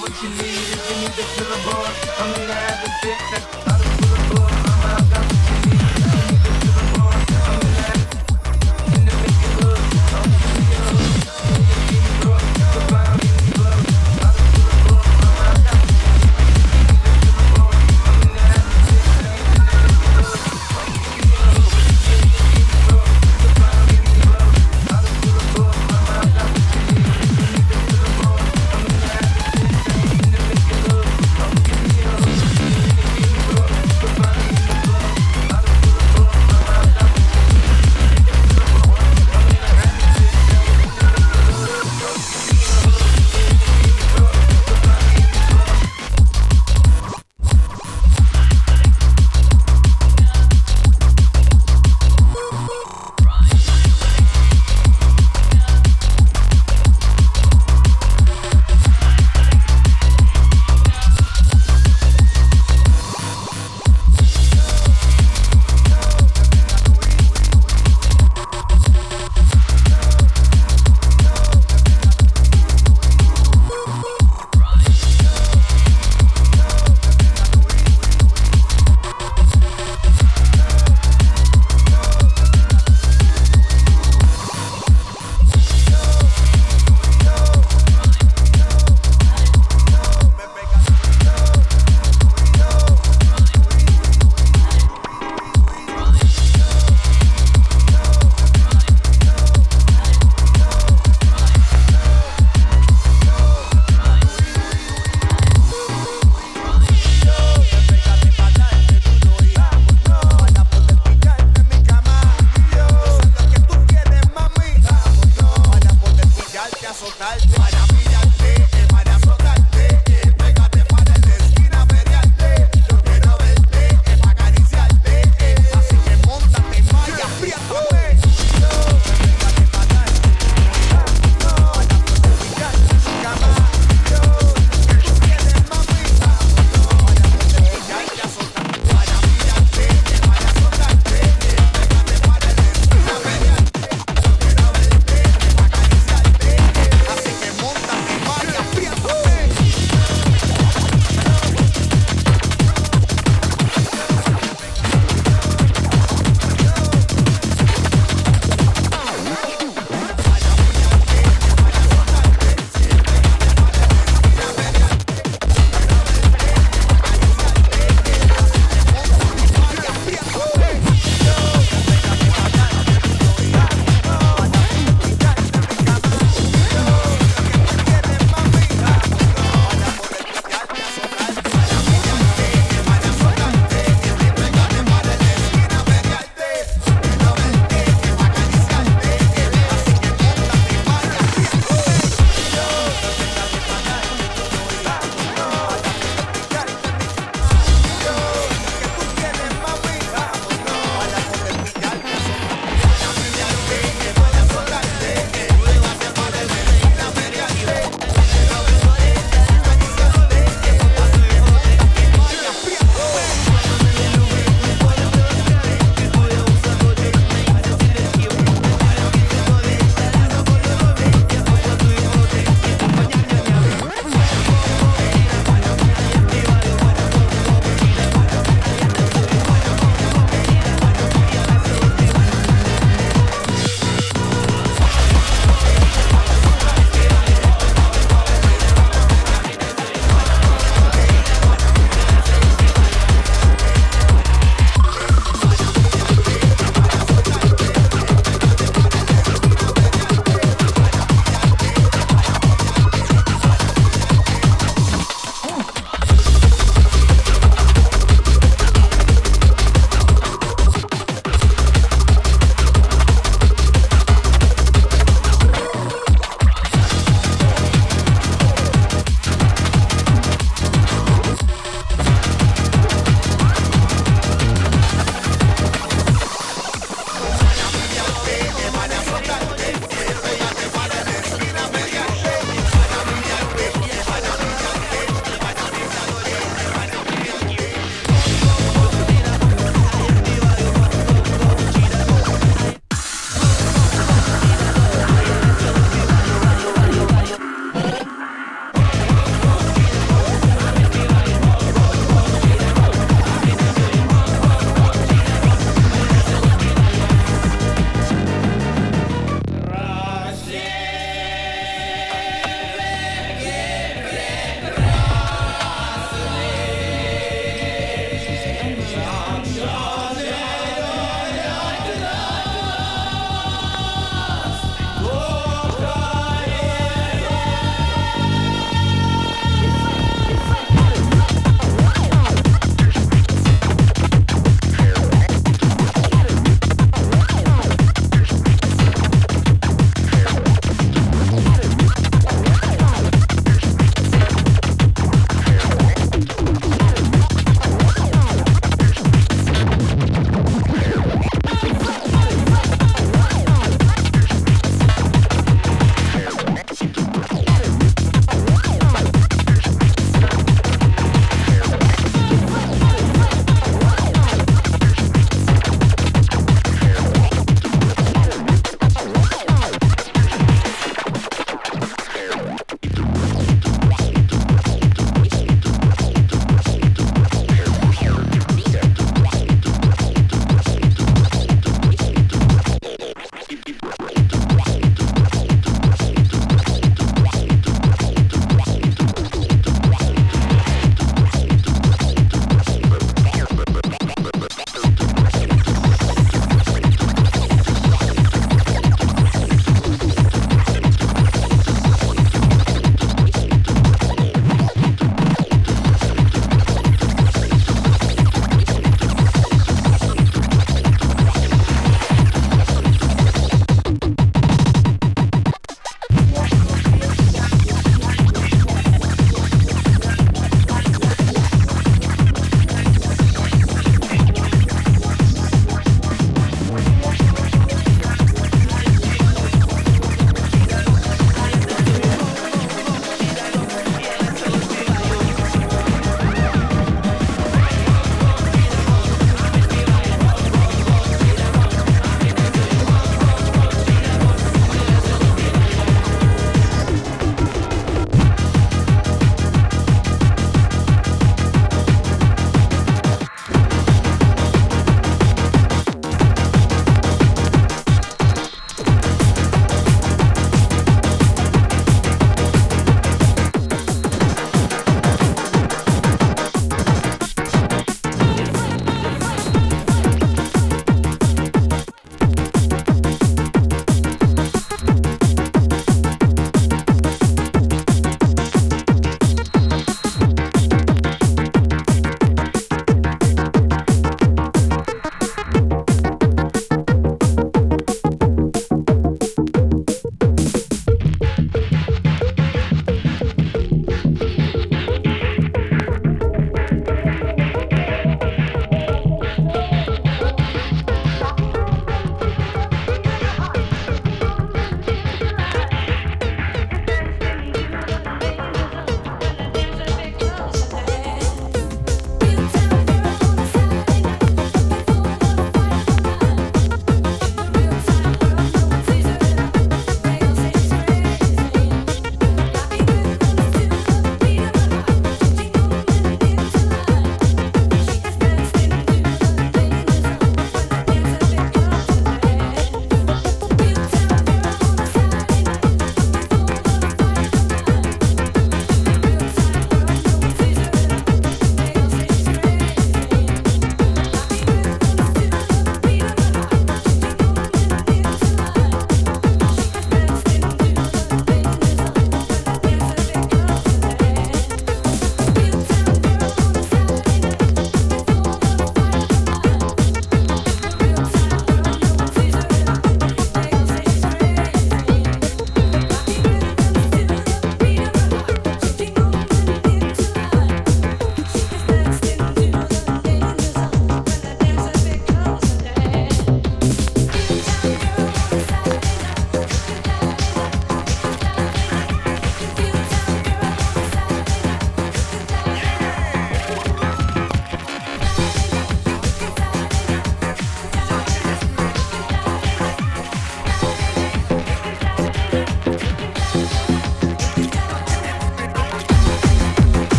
what you need. If you need to fill a board, I'm the guy that fix it.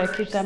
por aqui. Tá,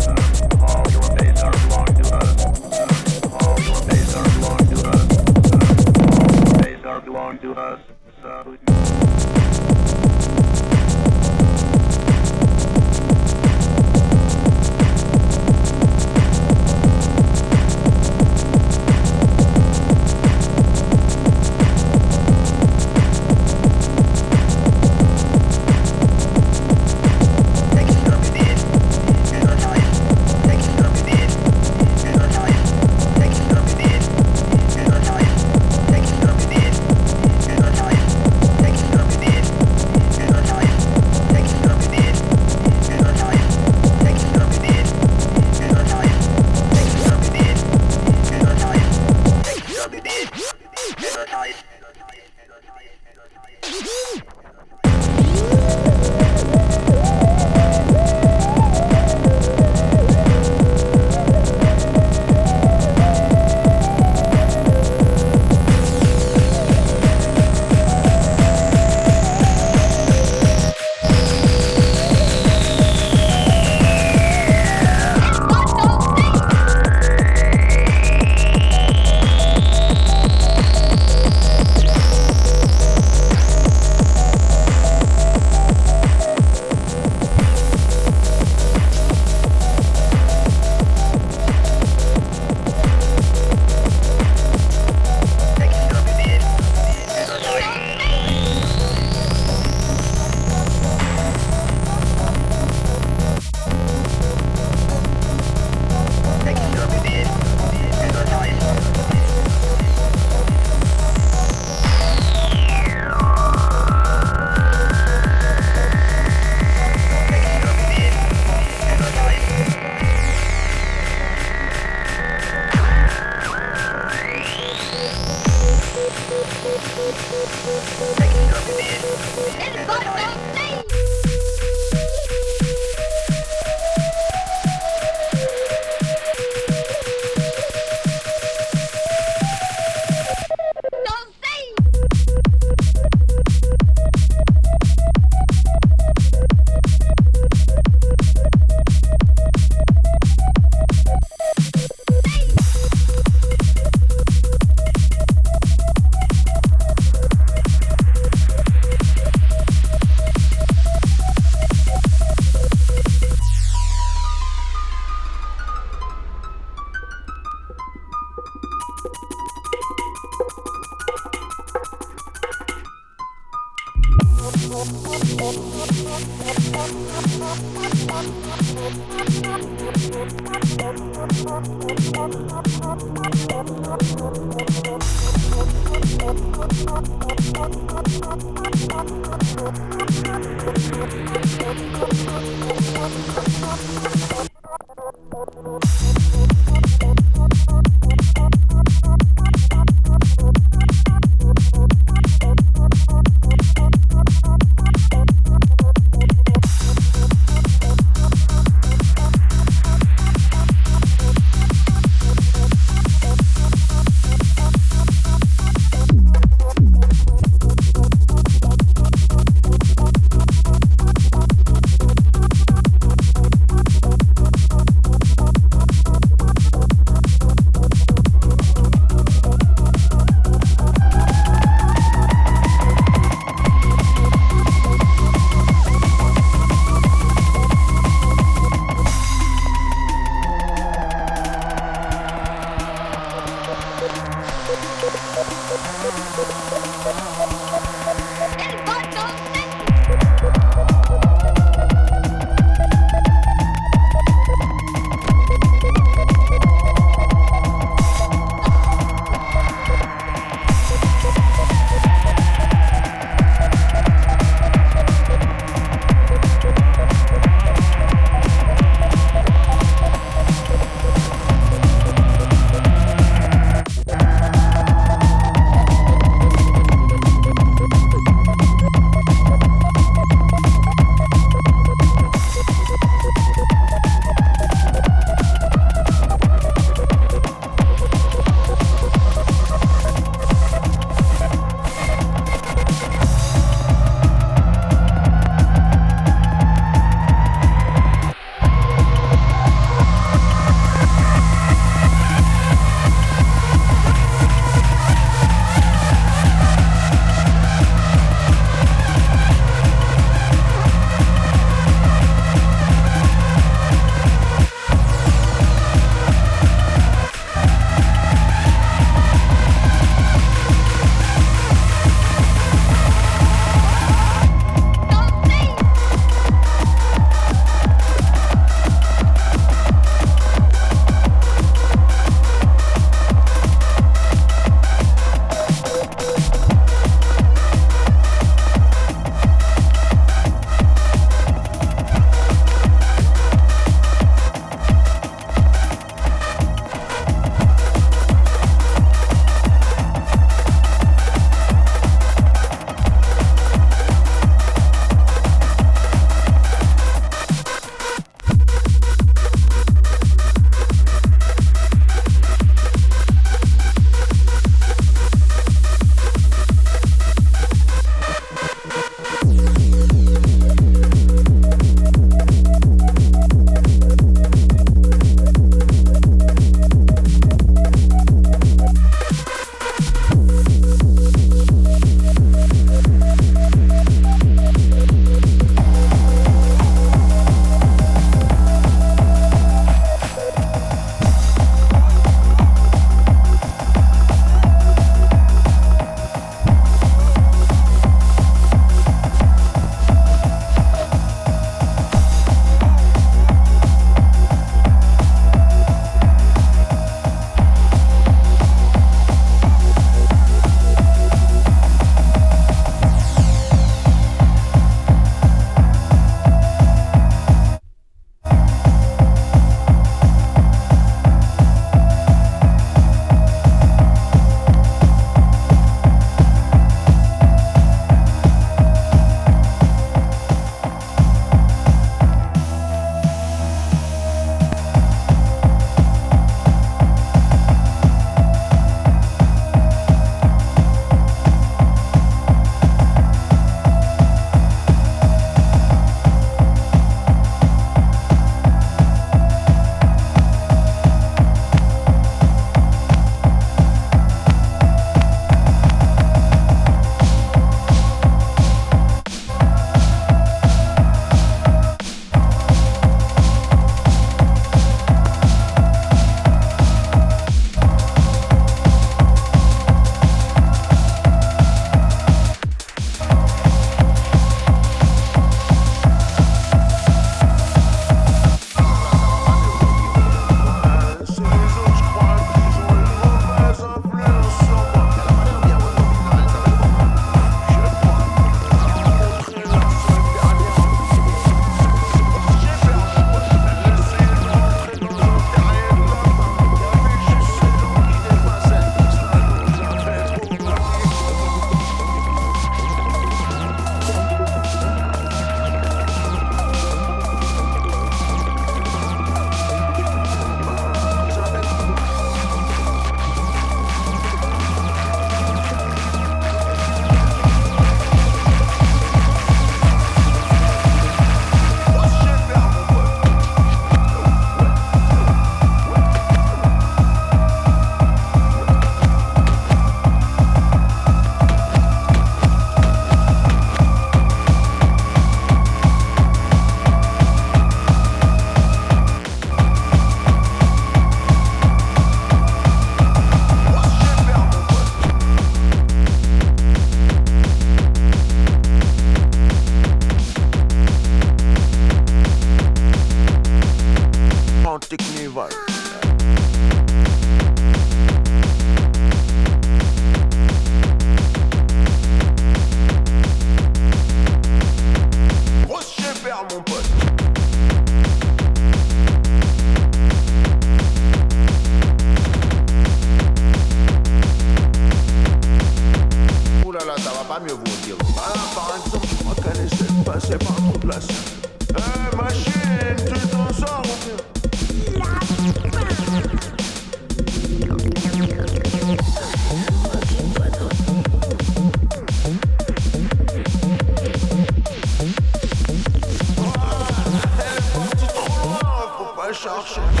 অবশ্যই অবশ্যই